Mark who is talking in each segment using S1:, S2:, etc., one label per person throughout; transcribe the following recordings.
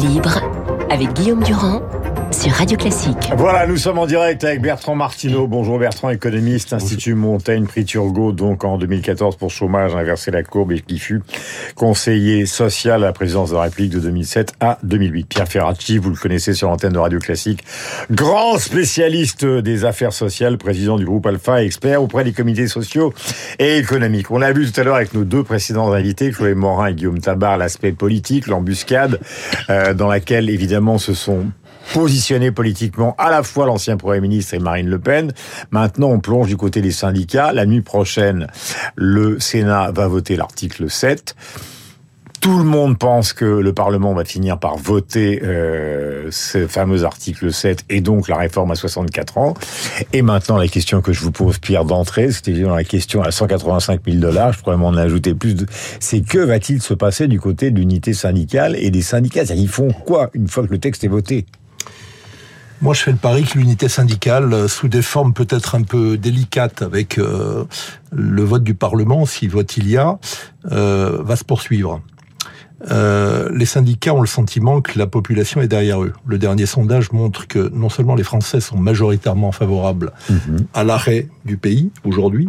S1: Libre avec Guillaume Durand sur Radio Classique.
S2: Voilà, nous sommes en direct avec Bertrand Martineau. Bonjour Bertrand, économiste, Institut Montaigne, prix Turgot, donc en 2014 pour chômage, inversé la courbe et qui fut conseiller social à la présidence de la République de 2007 à 2008. Pierre Ferracci, vous le connaissez sur l'antenne de Radio Classique, grand spécialiste des affaires sociales, président du groupe Alpha, expert auprès des comités sociaux et économiques. On l'a vu tout à l'heure avec nos deux précédents invités, Chloé Morin et Guillaume Tabar, l'aspect politique, l'embuscade, euh, dans laquelle évidemment se sont positionné politiquement à la fois l'ancien Premier ministre et Marine Le Pen. Maintenant, on plonge du côté des syndicats. La nuit prochaine, le Sénat va voter l'article 7. Tout le monde pense que le Parlement va finir par voter euh, ce fameux article 7 et donc la réforme à 64 ans. Et maintenant, la question que je vous pose, Pierre, d'entrée, c'était évidemment la question à 185 000 dollars, je pourrais m'en ajouter plus, de... c'est que va-t-il se passer du côté de l'unité syndicale et des syndicats? Ils font quoi une fois que le texte est voté?
S3: Moi, je fais le pari que l'unité syndicale, euh, sous des formes peut-être un peu délicates avec euh, le vote du Parlement, si vote il y a, euh, va se poursuivre. Euh, les syndicats ont le sentiment que la population est derrière eux. Le dernier sondage montre que non seulement les Français sont majoritairement favorables mmh. à l'arrêt du pays aujourd'hui,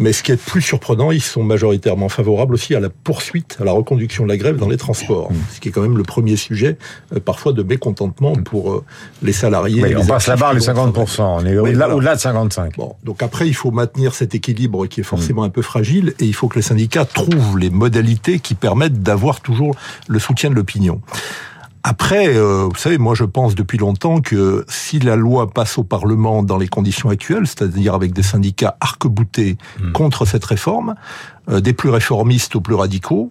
S3: mais ce qui est plus surprenant, ils sont majoritairement favorables aussi à la poursuite, à la reconduction de la grève dans les transports, mm. ce qui est quand même le premier sujet, euh, parfois de mécontentement pour euh, les salariés.
S2: on passe la barre les 50%, on est au-delà de 55%.
S3: Bon, donc après, il faut maintenir cet équilibre qui est forcément mm. un peu fragile, et il faut que les syndicats trouvent les modalités qui permettent d'avoir toujours le soutien de l'opinion. Après, euh, vous savez, moi je pense depuis longtemps que si la loi passe au Parlement dans les conditions actuelles, c'est-à-dire avec des syndicats arc-boutés hmm. contre cette réforme, euh, des plus réformistes aux plus radicaux,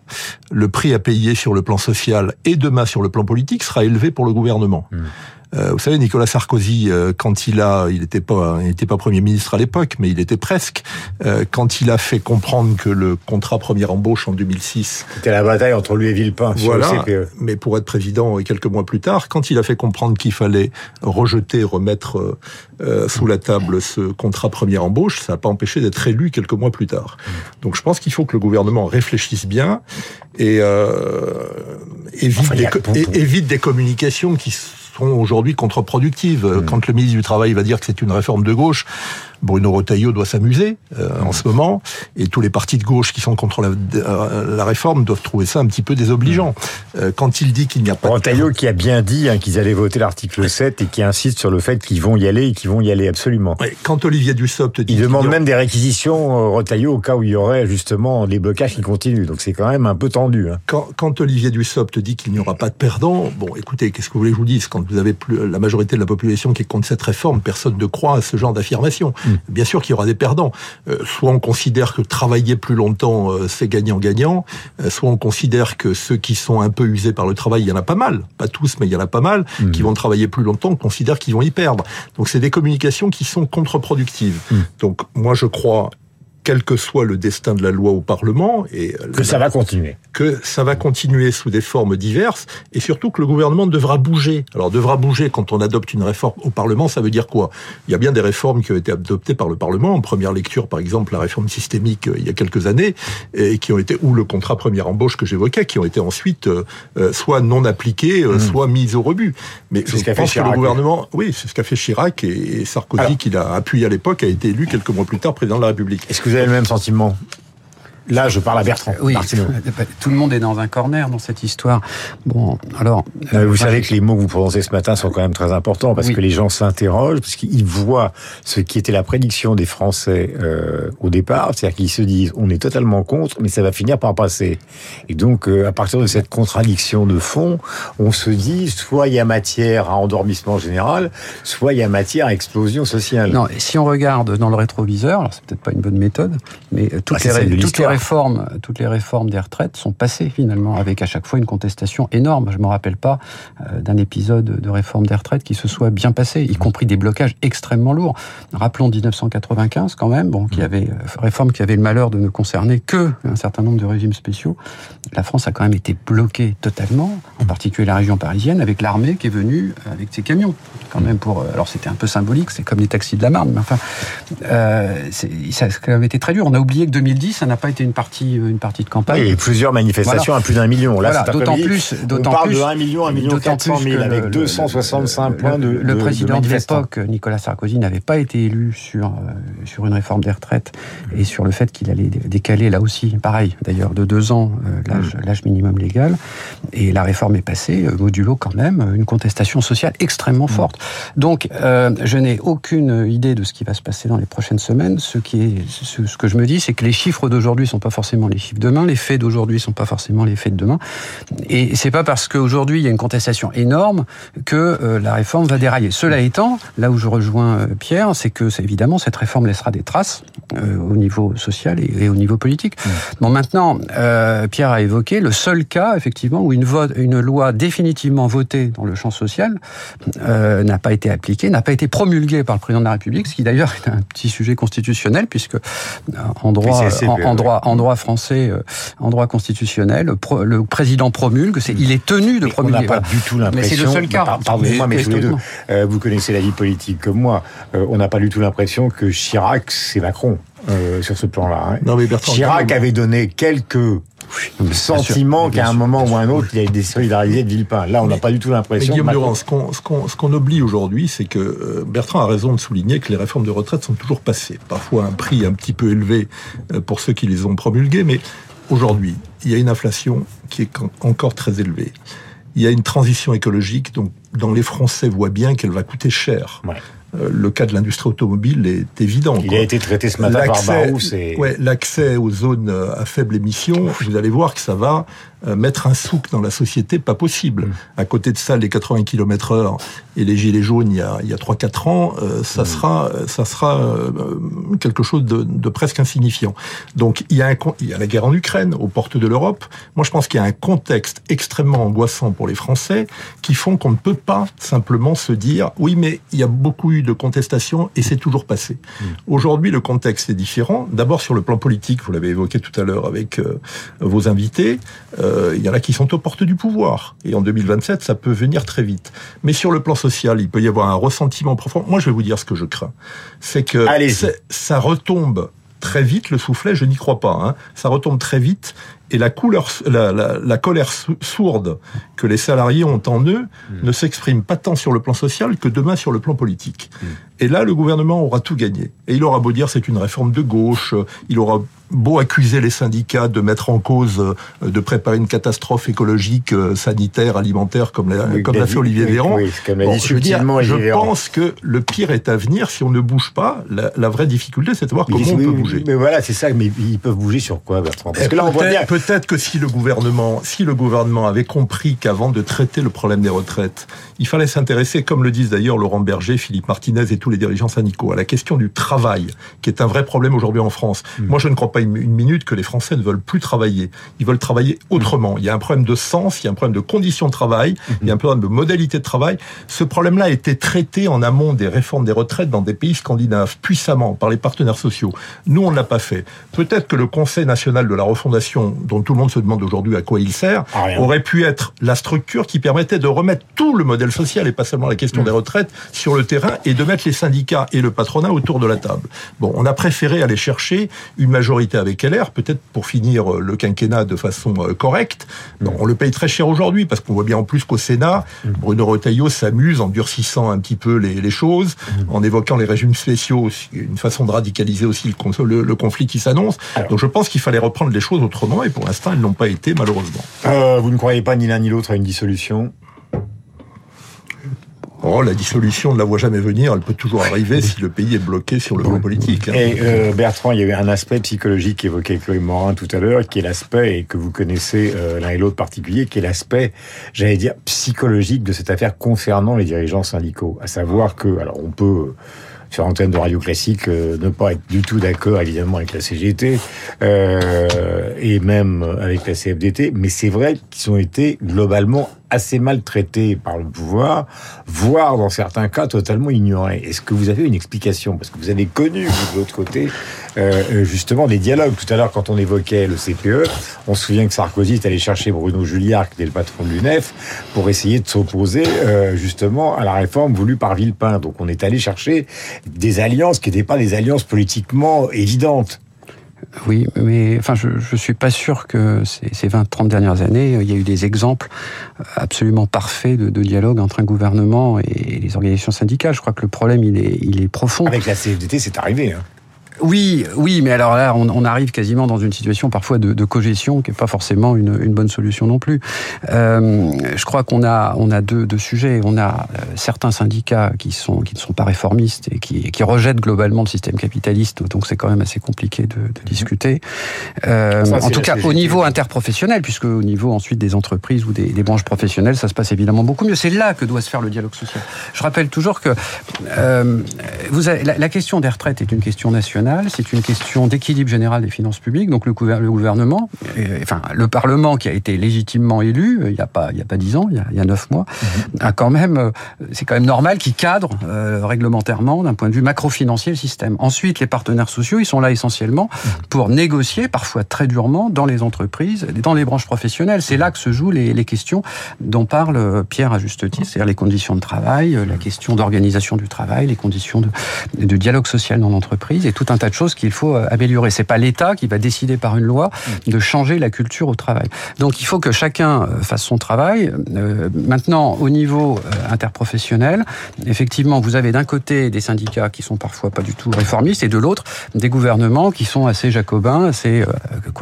S3: le prix à payer sur le plan social et demain sur le plan politique sera élevé pour le gouvernement. Hmm. Euh, vous savez, Nicolas Sarkozy, euh, quand il a, il n'était pas, il pas premier ministre à l'époque, mais il était presque. Euh, quand il a fait comprendre que le contrat première embauche en 2006,
S2: c'était la bataille entre lui et Villepin.
S3: Voilà. Sur le CPE. Mais pour être président et quelques mois plus tard, quand il a fait comprendre qu'il fallait rejeter, remettre sous la table ce contrat première embauche, ça n'a pas empêché d'être élu quelques mois plus tard. Donc je pense qu'il faut que le gouvernement réfléchisse bien et évite, des, évite des communications qui aujourd'hui contre-productives. Mmh. Quand le ministre du Travail va dire que c'est une réforme de gauche, Bruno Retailleau doit s'amuser euh, en ce moment, et tous les partis de gauche qui sont contre la, euh, la réforme doivent trouver ça un petit peu désobligeant. Euh, quand il dit qu'il n'y a pas...
S2: Retailleau qui a bien dit hein, qu'ils allaient voter l'article 7 et qui insiste sur le fait qu'ils vont y aller et qu'ils vont y aller absolument.
S3: quand Olivier Dussopt
S2: dit... Il demande même des réquisitions, Retailleau, au cas où il y aurait justement des blocages qui continuent. Donc c'est quand même un peu tendu. Hein.
S3: Quand, quand Olivier Dussopt dit qu'il n'y aura pas de perdants, bon écoutez, qu'est-ce que vous voulez que je vous dise? Quand vous avez plus, la majorité de la population qui est contre cette réforme, personne ne croit à ce genre d'affirmation. Mm. Bien sûr qu'il y aura des perdants. Euh, soit on considère que travailler plus longtemps, euh, c'est gagnant-gagnant, euh, soit on considère que ceux qui sont un peu usés par le travail, il y en a pas mal, pas tous, mais il y en a pas mal, mmh. qui vont travailler plus longtemps, considèrent qu'ils vont y perdre. Donc c'est des communications qui sont contre-productives. Mmh. Donc moi je crois quel que soit le destin de la loi au Parlement. Et
S2: que ça va continuer.
S3: Que ça va continuer sous des formes diverses, et surtout que le gouvernement devra bouger. Alors, devra bouger quand on adopte une réforme au Parlement, ça veut dire quoi? Il y a bien des réformes qui ont été adoptées par le Parlement. En première lecture, par exemple, la réforme systémique euh, il y a quelques années, et qui ont été, ou le contrat première embauche que j'évoquais, qui ont été ensuite euh, euh, soit non appliqués, mmh. soit mis au rebut.
S2: Mais ce qu'a fait Chirac.
S3: le gouvernement, oui, c'est ce qu'a fait Chirac, et, Sarkozy, qui l'a appuyé à l'époque, a été élu quelques mois plus tard président de la République.
S2: Est-ce que vous le même sentiment Là, je parle à Bertrand.
S4: Oui, tout le monde est dans un corner dans cette histoire. Bon, alors.
S2: Euh, vous savez que les mots que vous prononcez ce matin sont quand même très importants parce que les gens s'interrogent, parce qu'ils voient ce qui était la prédiction des Français euh, au départ, c'est-à-dire qu'ils se disent on est totalement contre, mais ça va finir par passer. Et donc, euh, à partir de cette contradiction de fond, on se dit soit il y a matière à endormissement général, soit il y a matière à explosion sociale.
S4: Non, et si on regarde dans le rétroviseur, alors c'est peut-être pas une bonne méthode, mais toutes ah, les, toutes les toutes les réformes des retraites sont passées finalement, avec à chaque fois une contestation énorme. Je me rappelle pas euh, d'un épisode de réforme des retraites qui se soit bien passé, y compris des blocages extrêmement lourds. Rappelons 1995 quand même, bon, qui mmh. avait euh, réforme qui avait le malheur de ne concerner que un certain nombre de régimes spéciaux. La France a quand même été bloquée totalement, en particulier la région parisienne, avec l'armée qui est venue avec ses camions, quand même pour. Euh, alors c'était un peu symbolique, c'est comme les taxis de la Marne, mais enfin, euh, ça a quand même été très dur. On a oublié que 2010, ça n'a pas été c'était une partie, une partie de campagne.
S2: Et plusieurs manifestations à plus d'un million.
S4: Là, d'autant plus, d'autant
S2: on parle de 1 million, 1 million 400 000 avec 265 points de
S4: Le président de, l'époque, Nicolas Sarkozy, n'avait pas été élu sur euh, sur une réforme des retraites et sur le fait qu'il allait décaler là aussi, pareil, d'ailleurs de deux ans euh, l'âge mm. l'âge minimum légal. Et la réforme est passée, euh, modulo quand même, une contestation sociale extrêmement mm. forte. Donc, je n'ai aucune idée de ce qui va se passer dans les prochaines semaines. Ce qui est, ce, que je me dis, c'est que les chiffres d'aujourd'hui sont pas forcément les chiffres de demain, les faits d'aujourd'hui sont pas forcément les faits de demain. Et c'est pas parce qu'aujourd'hui il y a une contestation énorme que euh, la réforme va dérailler. Cela étant, là où je rejoins euh, Pierre, c'est que évidemment cette réforme laissera des traces euh, au niveau social et, au niveau politique. Mmh. Bon, maintenant, Pierre a évoqué le seul cas effectivement où une, vote, une loi définitivement votée dans le champ social n'a pas été appliquée, n'a pas été promulguée par le président de la République, ce qui d'ailleurs est un petit sujet constitutionnel puisque en droit, en, droit, en droit français, en droit constitutionnel, le président promulgue, c'est, il est tenu de promulguer.
S2: On n'a pas du tout l'impression. Mais c'est le seul cas. Pardonnez-moi, mais, tous les deux, euh, vous connaissez la vie politique comme moi. Euh, on n'a pas du tout l'impression que Chirac, c'est Macron. Euh, sur ce plan-là. Hein. Non, mais Bertrand, Chirac avait donné quelques sentiments qu'à un moment ou un autre, il a désolidariser de Villepin. Là, on n'a pas du tout l'impression.
S3: Guillaume Durand, ce qu'on oublie aujourd'hui, c'est que Bertrand a raison de souligner que les réformes de retraite sont toujours passées. Parfois un prix un petit peu élevé pour ceux qui les ont promulguées, mais aujourd'hui, il y a une inflation qui est encore très élevée. Il y a une transition écologique donc, dont les Français voient bien qu'elle va coûter cher. Euh, le cas de l'industrie automobile est évident.
S2: Il a été traité ce matin par.
S3: Ouais, l'accès aux zones à faible émission, vous allez voir que ça va euh, mettre un souk dans la société, pas possible. Mm. À côté de ça, les 80 km heure et les gilets jaunes il y a, il y a 3-4 ans, euh, ça, mm. sera, ça sera euh, quelque chose de, de, presque insignifiant. Donc il y, a un, il y a la guerre en Ukraine, aux portes de l'Europe. Moi je pense qu'il y a un contexte extrêmement angoissant pour les Français qui font qu'on ne peut pas simplement se dire oui mais il y a beaucoup eu de contestations et c'est toujours passé. Mm. Aujourd'hui le contexte est différent. D'abord sur le plan politique, vous l'avez évoqué tout à l'heure avec vos invités. Euh, il y en a qui sont aux portes du pouvoir. Et en 2027, ça peut venir très vite. Mais sur le plan social, il peut y avoir un ressentiment profond. Moi, je vais vous dire ce que je crains. C'est que ça retombe très vite, le soufflet, je n'y crois pas. Hein. Ça retombe très vite et la, couleur, la, la, la, colère sourde que les salariés ont en eux hmm. ne s'exprime pas tant sur le plan social que demain sur le plan politique. Hmm. Et là, le gouvernement aura tout gagné. Et il aura beau dire c'est une réforme de gauche, il aura beau accuser les syndicats de mettre en cause, euh, de préparer une catastrophe écologique, euh, sanitaire, alimentaire, comme l'a, comme l'a fait Olivier Véran.
S2: Oui, bon,
S3: je, veux dire, je pense que le pire est à venir si on ne bouge pas. La, la vraie difficulté, c'est de voir comment on peut bouger.
S2: Mais voilà, c'est ça. Mais ils peuvent bouger sur quoi, Bertrand?
S3: Parce que là, on voit bien. Peut-être que si le gouvernement, si le gouvernement avait compris qu'avant de traiter le problème des retraites, il fallait s'intéresser, comme le disent d'ailleurs Laurent Berger, Philippe Martinez et tous les dirigeants syndicaux, à la question du travail, qui est un vrai problème aujourd'hui en France. Mmh. Moi, je ne crois pas une, minute que les Français ne veulent plus travailler. Ils veulent travailler autrement. Il y a un problème de sens, il y a un problème de conditions de travail, il y a un problème de modalité de travail. Ce problème-là a été traité en amont des réformes des retraites dans des pays scandinaves, puissamment par les partenaires sociaux. Nous, on ne l'a pas fait. Peut-être que le Conseil national de la refondation, dont tout le monde se demande aujourd'hui à quoi il sert, ah, aurait pu être la structure qui permettait de remettre tout le modèle social, et pas seulement la question des retraites, sur le terrain, et de mettre les syndicats et le patronat autour de la table. Bon, on a préféré aller chercher une majorité avec LR, peut-être pour finir euh, le quinquennat de façon euh, correcte. Bon, on le paye très cher aujourd'hui, parce qu'on voit bien en plus qu'au Sénat, Bruno Retailleau s'amuse en durcissant un petit peu les, les choses, en évoquant les régimes spéciaux, une façon de radicaliser aussi le, le, conflit qui s'annonce. Donc je pense qu'il fallait reprendre les choses autrement, et pour l'instant, elles n'ont pas été, malheureusement.
S2: Euh, vous ne croyez pas ni l'un ni l'autre à une dissolution?
S3: Oh, la dissolution ne la voit jamais venir. Elle peut toujours arriver si le pays est bloqué sur le plan politique. Hein.
S2: Et euh, Bertrand, il y a eu un aspect psychologique qu'évoquait Chloé Morin tout à l'heure, qui est l'aspect, et que vous connaissez euh, l'un et l'autre particulier, qui est l'aspect, j'allais dire, psychologique de cette affaire concernant les dirigeants syndicaux. À savoir que, alors on peut sur l'antenne de Radio Classique, euh, ne pas être du tout d'accord évidemment avec la CGT euh, et même avec la CFDT, mais c'est vrai qu'ils ont été globalement assez mal traités par le pouvoir, voire dans certains cas totalement ignorés. Est-ce que vous avez une explication? Parce que vous avez connu, vous, de l'autre côté, euh, justement des dialogues. Tout à l'heure, quand on évoquait le CPE, on se souvient que Sarkozy est allé chercher Bruno Julliard, qui était le patron de l'UNEF, pour essayer de s'opposer euh, justement à la réforme voulue par Villepin. Donc on est allé chercher des alliances qui n'étaient pas des alliances politiquement évidentes.
S4: Oui, mais enfin, je ne suis pas sûr que ces, ces 20-30 dernières années, il y a eu des exemples absolument parfaits de, de, dialogue entre un gouvernement et les organisations syndicales. Je crois que le problème, il est, il est profond.
S2: Avec la CFDT, c'est arrivé. Hein.
S4: Oui, oui, mais alors là, on, arrive quasiment dans une situation parfois de, de cogestion qui n'est pas forcément une, une, bonne solution non plus. Euh, je crois qu'on a, on a deux, deux, sujets. On a euh, certains syndicats qui sont qui ne sont pas réformistes et qui, qui rejettent globalement le système capitaliste, donc c'est quand même assez compliqué de, de mhm. discuter. Euh, en tout cas, au niveau interprofessionnel, puisque au niveau ensuite des entreprises ou des, des, branches professionnelles, ça se passe évidemment beaucoup mieux. C'est là que doit se faire le dialogue social. Je rappelle toujours que euh, vous avez, la, la question des retraites est une question nationale c'est une question d'équilibre général des finances publiques. Donc le, gouvernement, enfin le Parlement qui a été légitimement élu euh, il n'y a pas il y a pas dix ans, il y a, il y a neuf mois, mhm. a quand même euh, c'est quand même normal qu'il cadre euh, réglementairement d'un point de vue macro-financier le système. Ensuite, les partenaires sociaux, ils sont là essentiellement mhm. pour négocier, parfois très durement, dans les entreprises, dans les branches professionnelles. C'est là que se jouent les, les questions dont parle Pierre à juste titre, c'est-à-dire les conditions de travail, la question d'organisation du travail, les conditions de, de dialogue social dans l'entreprise et tout un tas de choses qu'il faut euh, améliorer. C'est pas l'État qui va décider par une loi de changer la culture au travail. Donc il faut que chacun euh, fasse son travail. Euh, maintenant, au niveau interprofessionnel, effectivement, vous avez d'un côté des syndicats qui sont parfois pas du tout réformistes et de l'autre des gouvernements qui sont assez jacobins, assez,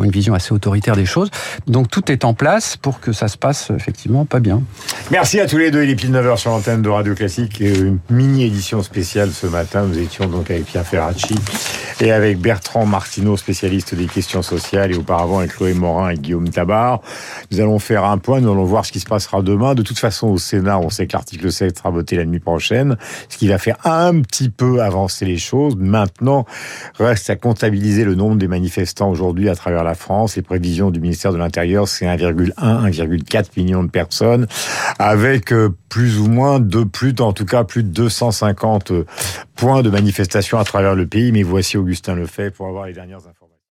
S4: une vision assez autoritaire des choses. Donc tout est en place pour que ça se passe effectivement pas bien.
S2: Merci à tous les deux. Il est pile 9h sur l'antenne de Radio Classique. Une mini édition spéciale ce matin. Nous étions donc avec Pierre Ferracci et avec Bertrand Martineau, spécialiste des questions sociales, et auparavant avec Chloé Morin et Guillaume Tabar. Nous allons faire un point, nous allons voir ce qui se passera demain. De toute façon, au Sénat, on sait que l'article 7 sera voté la nuit prochaine, ce qui va faire un petit peu avancer les choses. Maintenant, reste à comptabiliser le nombre des manifestants aujourd'hui à travers la France. Les prévisions du ministère de l'Intérieur, c'est 1,1, 1,4 millions de personnes, avec euh, plus ou moins de plus, en tout cas plus de 250 points de manifestation à travers le pays. Mais voici Augustin Lefebvre pour avoir les dernières informations.